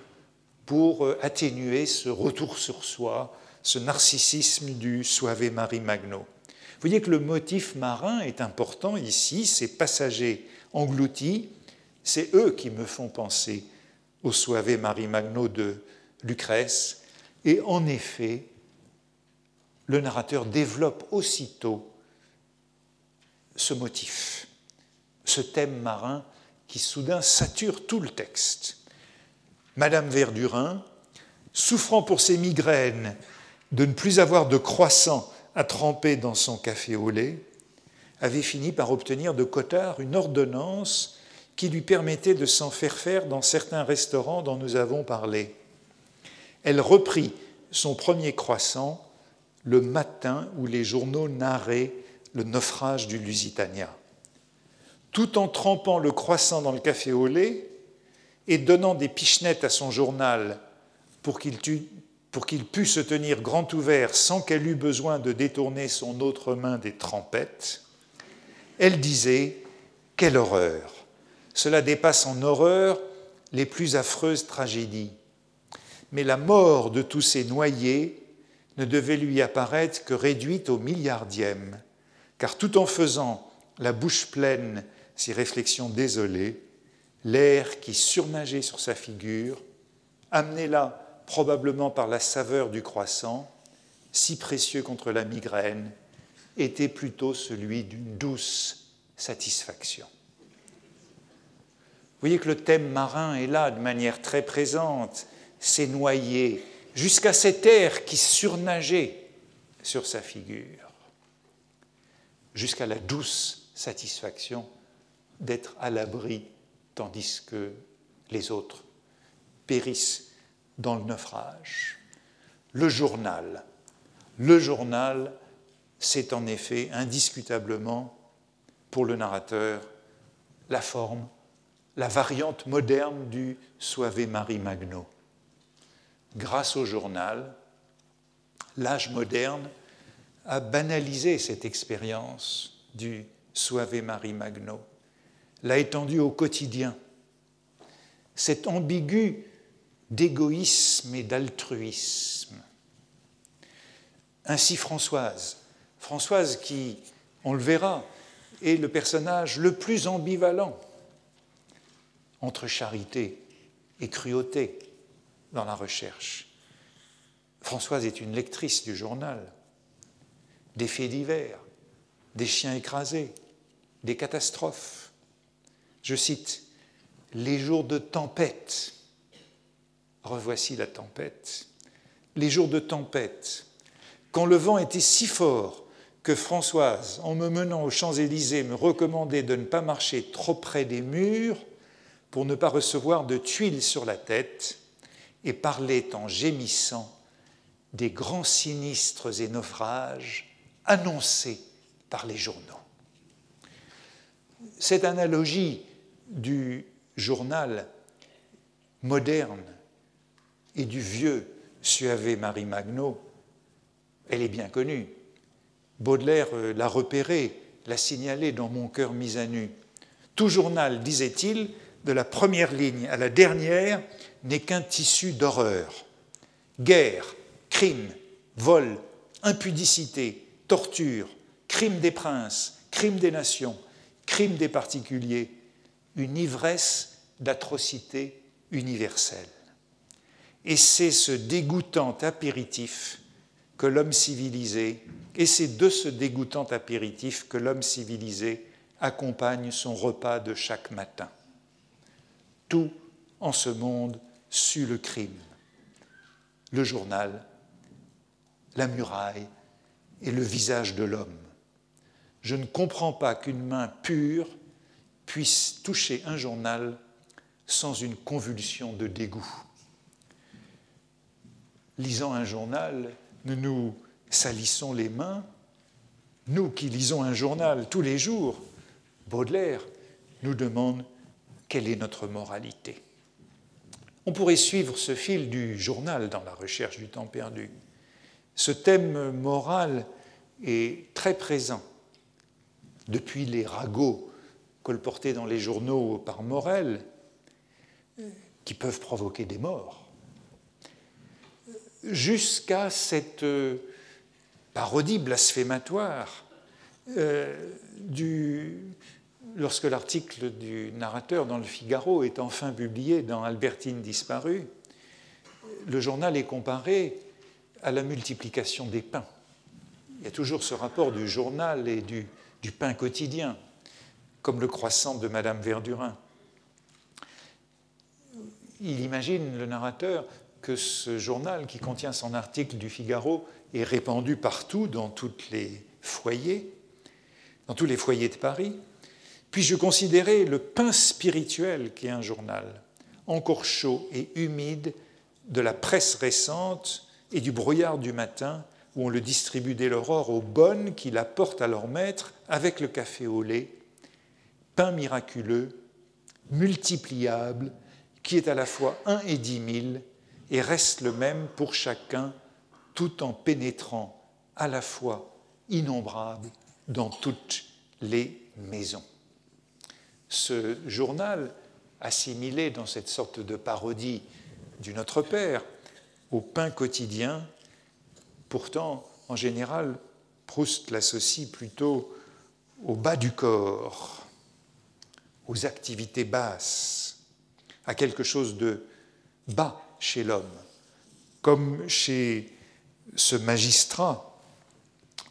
pour euh, atténuer ce retour sur soi, ce narcissisme du Suave Marie Magno. Vous voyez que le motif marin est important ici, ces passagers engloutis, c'est eux qui me font penser au Suave Marie Magno de Lucrèce. Et en effet, le narrateur développe aussitôt ce motif, ce thème marin qui soudain sature tout le texte. Madame Verdurin souffrant pour ses migraines de ne plus avoir de croissant à tremper dans son café au lait, avait fini par obtenir de Cottard une ordonnance qui lui permettait de s'en faire faire dans certains restaurants dont nous avons parlé. Elle reprit son premier croissant le matin où les journaux narraient le naufrage du Lusitania. Tout en trempant le croissant dans le café au lait et donnant des pichenettes à son journal pour qu'il pour qu'il pût se tenir grand ouvert sans qu'elle eût besoin de détourner son autre main des trempettes, elle disait Quelle horreur Cela dépasse en horreur les plus affreuses tragédies. Mais la mort de tous ces noyés ne devait lui apparaître que réduite au milliardième, car tout en faisant la bouche pleine ces réflexions désolées, l'air qui surnageait sur sa figure, amenait là probablement par la saveur du croissant, si précieux contre la migraine, était plutôt celui d'une douce satisfaction. Vous voyez que le thème marin est là de manière très présente, c'est noyé, jusqu'à cet air qui surnageait sur sa figure, jusqu'à la douce satisfaction d'être à l'abri tandis que les autres périssent dans le naufrage. Le journal. Le journal, c'est en effet indiscutablement, pour le narrateur, la forme, la variante moderne du Suave Marie Magno. Grâce au journal, l'âge moderne a banalisé cette expérience du Suave Marie Magno, l'a étendue au quotidien. Cet ambigu d'égoïsme et d'altruisme. Ainsi Françoise, Françoise qui, on le verra, est le personnage le plus ambivalent entre charité et cruauté dans la recherche. Françoise est une lectrice du journal, des faits divers, des chiens écrasés, des catastrophes. Je cite, Les jours de tempête revoici la tempête. Les jours de tempête, quand le vent était si fort que Françoise, en me menant aux Champs-Élysées, me recommandait de ne pas marcher trop près des murs pour ne pas recevoir de tuiles sur la tête, et parlait en gémissant des grands sinistres et naufrages annoncés par les journaux. Cette analogie du journal moderne et du vieux Suave Marie Magno, elle est bien connue. Baudelaire euh, l'a repérée, l'a signalée dans Mon cœur mis à nu. Tout journal, disait-il, de la première ligne à la dernière, n'est qu'un tissu d'horreur. Guerre, crime, vol, impudicité, torture, crime des princes, crime des nations, crime des particuliers, une ivresse d'atrocité universelle. Et c'est ce dégoûtant apéritif que l'homme civilisé, et c'est de ce dégoûtant apéritif que l'homme civilisé accompagne son repas de chaque matin. Tout en ce monde sue le crime. Le journal, la muraille et le visage de l'homme. Je ne comprends pas qu'une main pure puisse toucher un journal sans une convulsion de dégoût lisant un journal, nous nous salissons les mains. Nous qui lisons un journal tous les jours, Baudelaire nous demande quelle est notre moralité. On pourrait suivre ce fil du journal dans la recherche du temps perdu. Ce thème moral est très présent depuis les ragots colportés dans les journaux par Morel, qui peuvent provoquer des morts jusqu'à cette euh, parodie blasphématoire euh, lorsque l'article du narrateur dans le Figaro est enfin publié dans Albertine disparue, le journal est comparé à la multiplication des pains. Il y a toujours ce rapport du journal et du, du pain quotidien, comme le croissant de Madame Verdurin. Il imagine, le narrateur, que ce journal, qui contient son article du Figaro, est répandu partout dans tous les foyers, de Paris. Puis-je considérer le pain spirituel qu'est un journal, encore chaud et humide de la presse récente et du brouillard du matin, où on le distribue dès l'aurore aux bonnes qui l'apportent à leur maître avec le café au lait, pain miraculeux, multipliable, qui est à la fois un et dix mille, et reste le même pour chacun, tout en pénétrant à la fois innombrable dans toutes les maisons. Ce journal, assimilé dans cette sorte de parodie du Notre Père au pain quotidien, pourtant, en général, Proust l'associe plutôt au bas du corps, aux activités basses, à quelque chose de bas chez l'homme, comme chez ce magistrat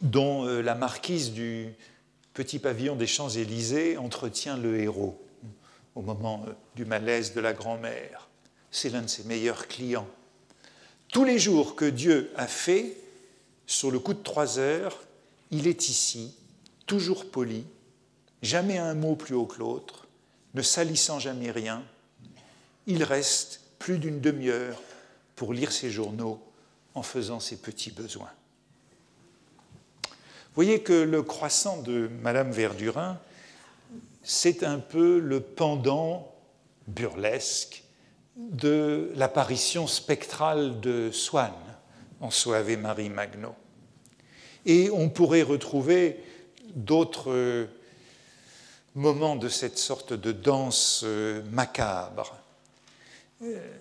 dont euh, la marquise du petit pavillon des Champs-Élysées entretient le héros au moment euh, du malaise de la grand-mère. C'est l'un de ses meilleurs clients. Tous les jours que Dieu a fait, sur le coup de trois heures, il est ici, toujours poli, jamais un mot plus haut que l'autre, ne salissant jamais rien. Il reste plus d'une demi-heure pour lire ses journaux en faisant ses petits besoins. Vous voyez que le croissant de Madame Verdurin, c'est un peu le pendant burlesque de l'apparition spectrale de Swann en Soave Marie Magno. Et on pourrait retrouver d'autres moments de cette sorte de danse euh, macabre.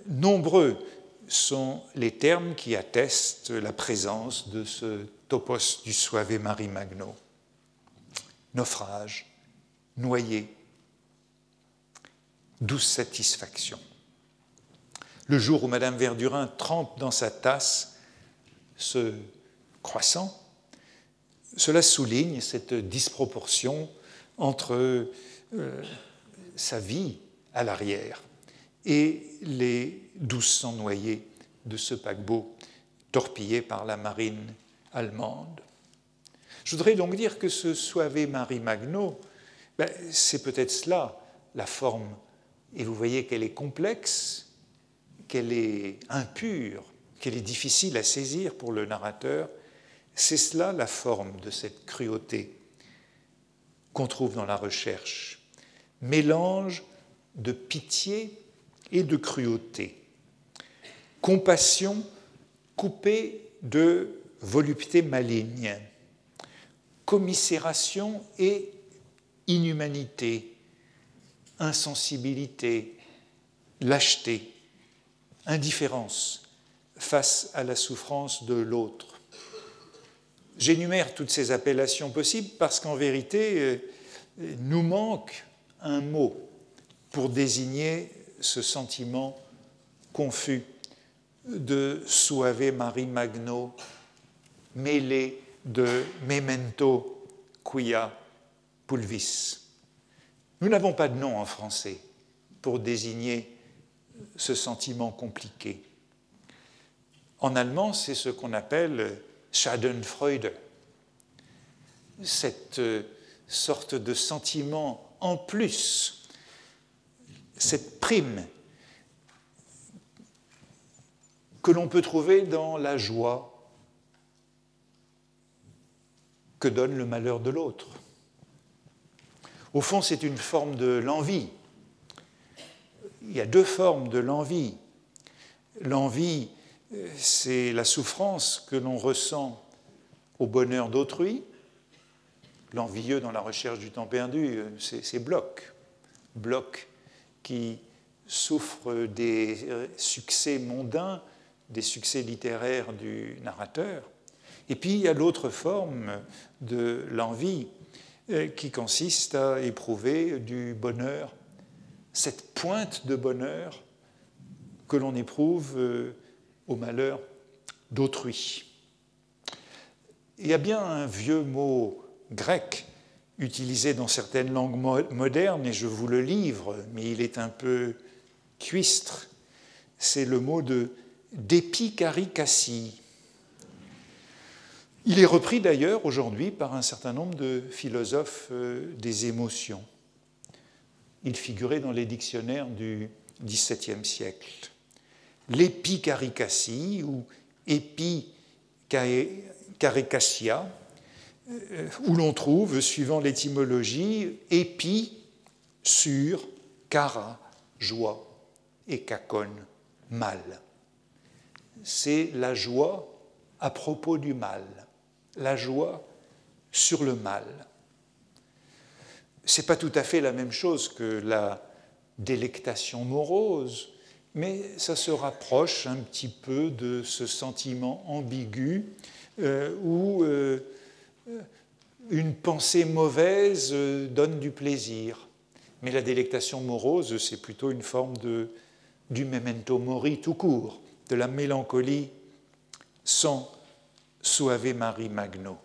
Nombreux sont les termes qui attestent la présence de ce topos du Soave Marie Magno. Naufrage, noyé, douce satisfaction. Le jour où Madame Verdurin trempe dans sa tasse ce croissant, cela souligne cette disproportion entre euh, sa vie à l'arrière et les 1200 noyés de ce paquebot torpillé par la marine allemande. Je voudrais donc dire que ce Soave Marie Magno, ben, c'est peut-être cela, la forme. Et vous voyez qu'elle est complexe, qu'elle est impure, qu'elle est difficile à saisir pour le narrateur, c'est cela la forme de cette cruauté qu'on trouve dans la recherche. Mélange de pitié et de cruauté. Compassion coupée de volupté maligne. Commisération et inhumanité. Insensibilité, lâcheté, indifférence face à la souffrance de l'autre. J'énumère toutes ces appellations possibles parce qu'en vérité, euh, nous manque un mot pour désigner ce sentiment confus de Suave Marie Magno, mêlé de Memento quia pulvis. Nous n'avons pas de nom en français pour désigner ce sentiment compliqué. En allemand, c'est ce qu'on appelle Schadenfreude, cette euh, sorte de sentiment en plus, cette prime que l'on peut trouver dans la joie que donne le malheur de l'autre. Au fond, c'est une forme de l'envie. Il y a deux formes de l'envie. L'envie c'est la souffrance que l'on ressent au bonheur d'autrui. L'envieux dans la recherche du temps perdu, c'est Bloch. Bloch qui souffre des succès mondains, des succès littéraires du narrateur. Et puis il y a l'autre forme de l'envie euh, qui consiste à éprouver du bonheur, cette pointe de bonheur que l'on éprouve euh, au malheur d'autrui. Il y a bien un vieux mot grec utilisé dans certaines langues modernes, et je vous le livre, mais il est un peu cuistre. C'est le mot de d'Épicaricassie. Il est repris d'ailleurs aujourd'hui par un certain nombre de philosophes euh, des émotions. Il figurait dans les dictionnaires du XVIIe siècle. L'épicaricassie ou épicaricacia, euh, où l'on trouve, suivant l'étymologie, épi sur cara, joie, et cacon, mal. C'est la joie à propos du mal la joie sur le mal. Ce n'est pas tout à fait la même chose que la délectation morose, mais ça se rapproche un petit peu de ce sentiment ambigu euh, où euh, une pensée mauvaise euh, donne du plaisir. Mais la délectation morose, c'est plutôt une forme de, du memento mori tout court, de la mélancolie sans Suave Marie Magno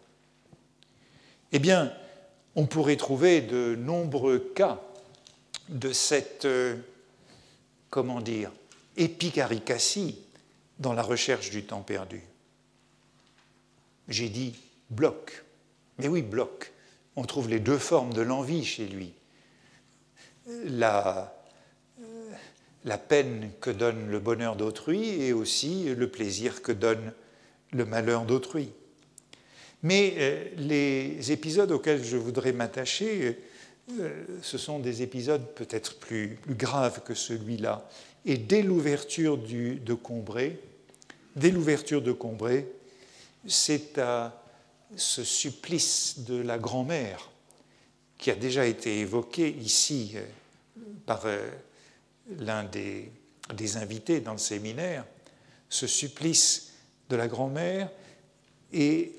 Eh bien, on pourrait trouver de nombreux cas de cette, euh, comment dire, épicaricassie dans la recherche du temps perdu. J'ai dit bloc. Mais oui, bloc. On trouve les deux formes de l'envie chez lui. La, la peine que donne le bonheur d'autrui et aussi le plaisir que donne le malheur d'autrui. Mais euh, les épisodes auxquels je voudrais m'attacher, euh, ce sont des épisodes peut-être plus, graves que celui-là. Et dès l'ouverture de Combray, dès l'ouverture de Combray, c'est à ce supplice de la grand-mère qui a déjà été évoqué ici euh, par l'un des, invités dans le séminaire, ce supplice de la grand-mère et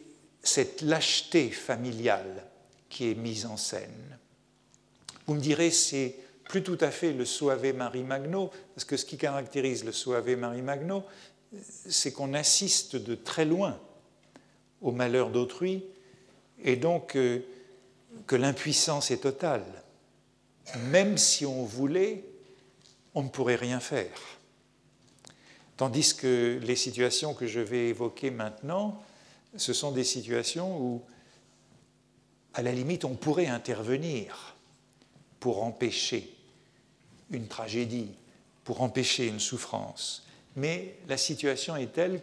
cette lâcheté familiale qui est mise en scène. Vous me direz, c'est plus tout à fait le Suave Marie Magno, parce que ce qui caractérise le Suave Marie Magno, c'est qu'on assiste de très loin au malheur d'autrui, et donc euh, que l'impuissance est totale. Même si on voulait, on ne pourrait rien faire. Tandis que les situations que je vais évoquer maintenant, ce sont des situations où, à la limite, on pourrait intervenir pour empêcher une tragédie, pour empêcher une souffrance. Mais la situation est telle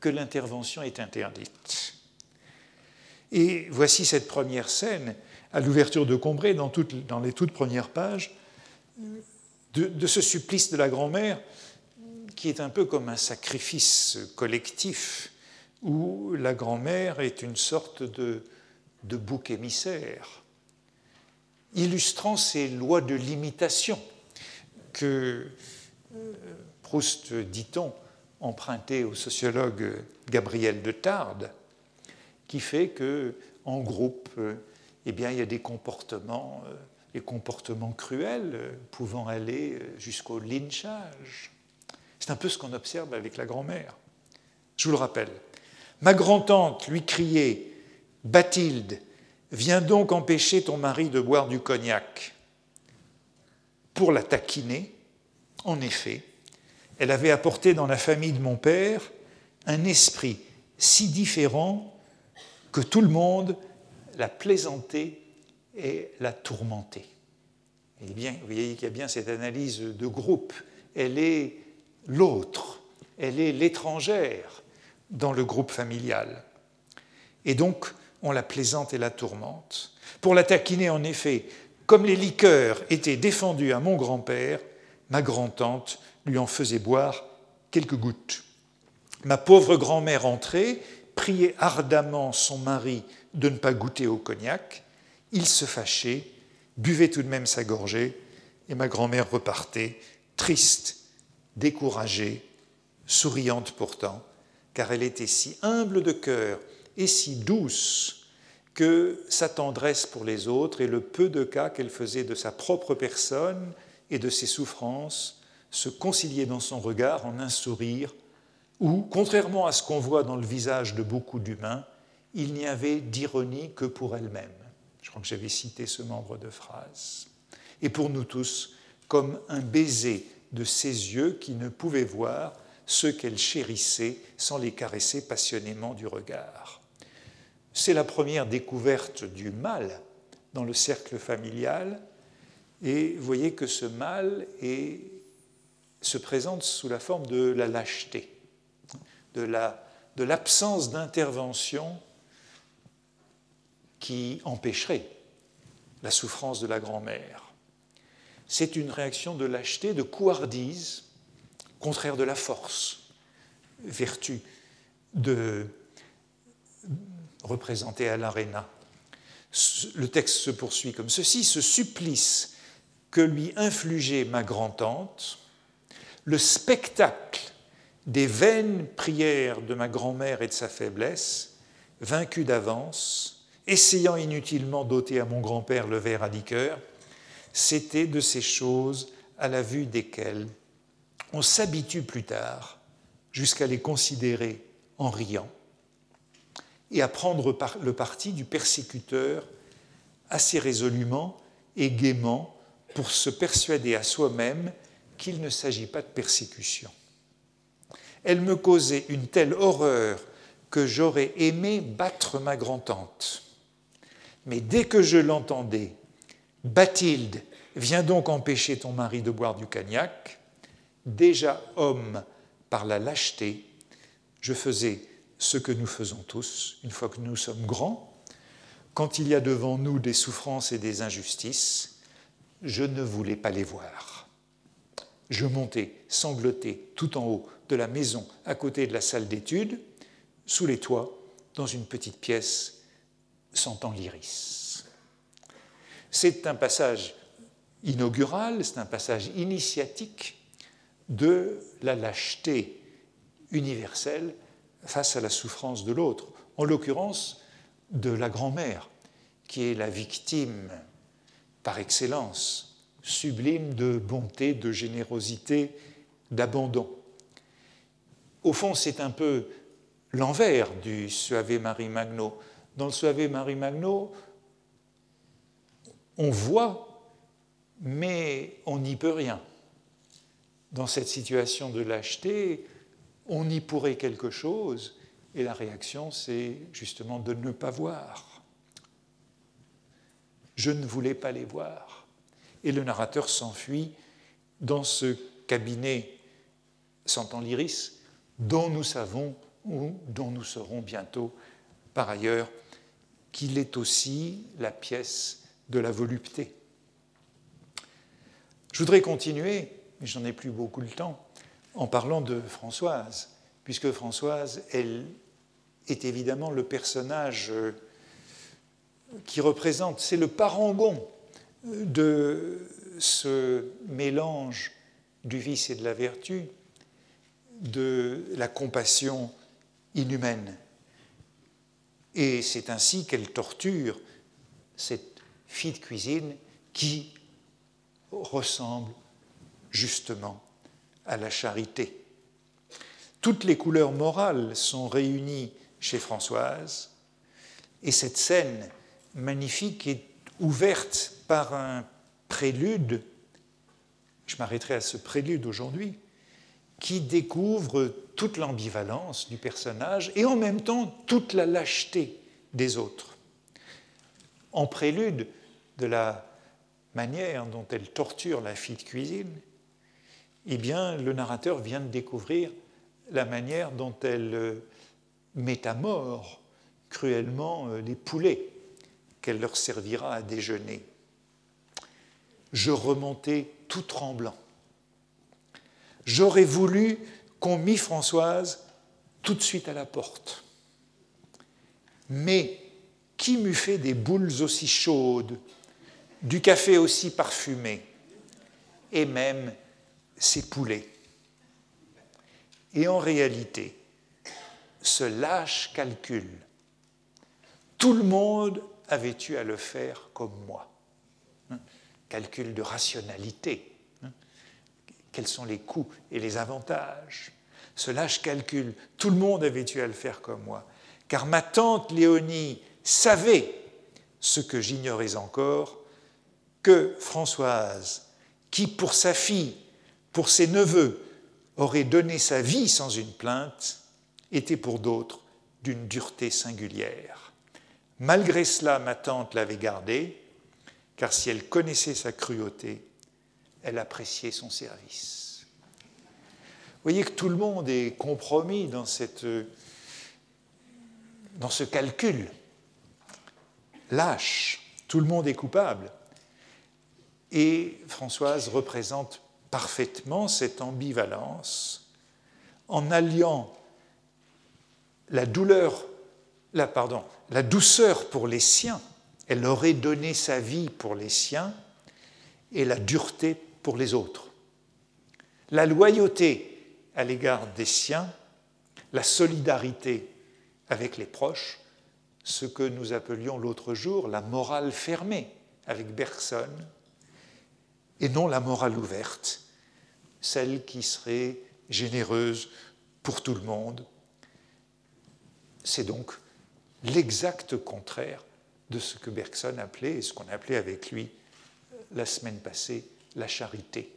que l'intervention est interdite. Et voici cette première scène, à l'ouverture de Combray, dans, les toutes premières pages, de ce supplice de la grand-mère qui est un peu comme un sacrifice collectif, où la grand-mère est une sorte de, bouc émissaire, illustrant ces lois de limitation que euh, Proust, dit-on, empruntait au sociologue Gabriel de Tarde, qui fait que en groupe, euh, eh il y a des comportements, euh, des comportements cruels pouvant aller jusqu'au lynchage. C'est un peu ce qu'on observe avec la grand-mère. Je vous le rappelle. Ma grand-tante lui criait Bathilde, viens donc empêcher ton mari de boire du cognac. Pour la taquiner, en effet, elle avait apporté dans la famille de mon père un esprit si différent que tout le monde la plaisantait et la tourmentait. Et bien, vous voyez qu'il y a bien cette analyse de groupe. Elle est l'autre, elle est l'étrangère dans le groupe familial. Et donc, on la plaisante et la tourmente. Pour la taquiner, en effet, comme les liqueurs étaient défendues à mon grand-père, ma grand-tante lui en faisait boire quelques gouttes. Ma pauvre grand-mère entrée priait ardemment son mari de ne pas goûter au cognac. Il se fâchait, buvait tout de même sa gorgée, et ma grand-mère repartait, triste découragée, souriante pourtant, car elle était si humble de cœur et si douce que sa tendresse pour les autres et le peu de cas qu'elle faisait de sa propre personne et de ses souffrances se conciliaient dans son regard en un sourire où, contrairement à ce qu'on voit dans le visage de beaucoup d'humains, il n'y avait d'ironie que pour elle-même. Je crois que j'avais cité ce membre de phrase. Et pour nous tous, comme un baiser de ses yeux qui ne pouvaient voir ceux qu'elle chérissait sans les caresser passionnément du regard. C'est la première découverte du mal dans le cercle familial, et voyez que ce mal se présente sous la forme de la lâcheté, de l'absence d'intervention qui empêcherait la souffrance de la grand-mère. C'est une réaction de lâcheté, de couardise, contraire de la force, vertu de représenter à l'aréna. Le texte se poursuit comme ceci ce supplice que lui infligeait ma grand-tante, le spectacle des vaines prières de ma grand-mère et de sa faiblesse, vaincu d'avance, essayant inutilement d'ôter à mon grand-père le verre à liqueur, c'était de ces choses à la vue desquelles on s'habitue plus tard jusqu'à les considérer en riant et à prendre le parti du persécuteur assez résolument et gaiement pour se persuader à soi-même qu'il ne s'agit pas de persécution. Elle me causait une telle horreur que j'aurais aimé battre ma grand-tante. Mais dès que je l'entendais, Bathilde, viens donc empêcher ton mari de boire du cognac, déjà homme par la lâcheté, je faisais ce que nous faisons tous une fois que nous sommes grands. Quand il y a devant nous des souffrances et des injustices, je ne voulais pas les voir. Je montais, sangloté, tout en haut de la maison à côté de la salle d'études, sous les toits, dans une petite pièce sentant l'iris. C'est un passage inaugural, c'est un passage initiatique de la lâcheté universelle face à la souffrance de l'autre, en l'occurrence de la grand-mère, qui est la victime par excellence, sublime de bonté, de générosité, d'abandon. Au fond, c'est un peu l'envers du Suave Marie Magno. Dans le Suave Marie Magno, on voit, mais on n'y peut rien. Dans cette situation de lâcheté, on y pourrait quelque chose, et la réaction, c'est justement de ne pas voir. Je ne voulais pas les voir. Et le narrateur s'enfuit dans ce cabinet sentant l'iris, dont nous savons, ou dont nous saurons bientôt, par ailleurs, qu'il est aussi la pièce de la volupté. Je voudrais continuer, mais j'en ai plus beaucoup le temps, en parlant de Françoise, puisque Françoise, elle est évidemment le personnage euh, qui représente, c'est le parangon de ce mélange du vice et de la vertu, de la compassion inhumaine. Et c'est ainsi qu'elle torture cette fille de cuisine qui ressemble justement à la charité. Toutes les couleurs morales sont réunies chez Françoise, et cette scène magnifique est ouverte par un prélude, je m'arrêterai à ce prélude aujourd'hui, qui découvre toute l'ambivalence du personnage et en même temps toute la lâcheté des autres. En prélude de la manière dont elle torture la fille de cuisine, eh bien, le narrateur vient de découvrir la manière dont elle euh, met à mort cruellement euh, les poulets qu'elle leur servira à déjeuner. Je remontais tout tremblant. J'aurais voulu qu'on mit Françoise tout de suite à la porte. Mais qui m'eût fait des boules aussi chaudes, du café aussi parfumé, et même ces poulets? Et en réalité, ce lâche calcul, tout le monde avait eu à le faire comme moi. Calcul de rationalité. Quels sont les coûts et les avantages? Ce lâche calcul, tout le monde avait eu à le faire comme moi. Car ma tante Léonie savait ce que j'ignorais encore, que Françoise, qui pour sa fille pour ses neveux aurait donné sa vie sans une plainte était pour d'autres d'une dureté singulière. Malgré cela, ma tante l'avait gardée, car si elle connaissait sa cruauté, elle appréciait son service. Vous voyez que tout le monde est compromis dans, ce calcul. Lâche, tout le monde est coupable. Et Françoise représente parfaitement cette ambivalence en alliant la douleur, la, pardon, la douceur pour les siens, elle aurait donné sa vie pour les siens, et la dureté pour les autres. La loyauté à l'égard des siens, la solidarité avec les proches, ce que nous appelions l'autre jour la morale fermée avec Bergson, et non la morale ouverte, celle qui serait généreuse pour tout le monde. C'est donc l'exact contraire de ce que Bergson appelait, et ce qu'on appelait avec lui la semaine passée, la charité.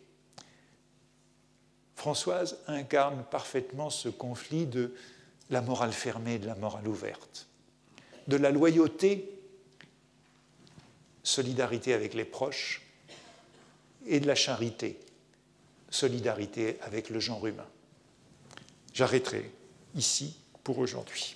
Françoise incarne parfaitement ce conflit de la morale fermée et de la morale ouverte, de la loyauté, solidarité avec les proches, et de la charité, solidarité avec le genre humain. J'arrêterai ici pour aujourd'hui.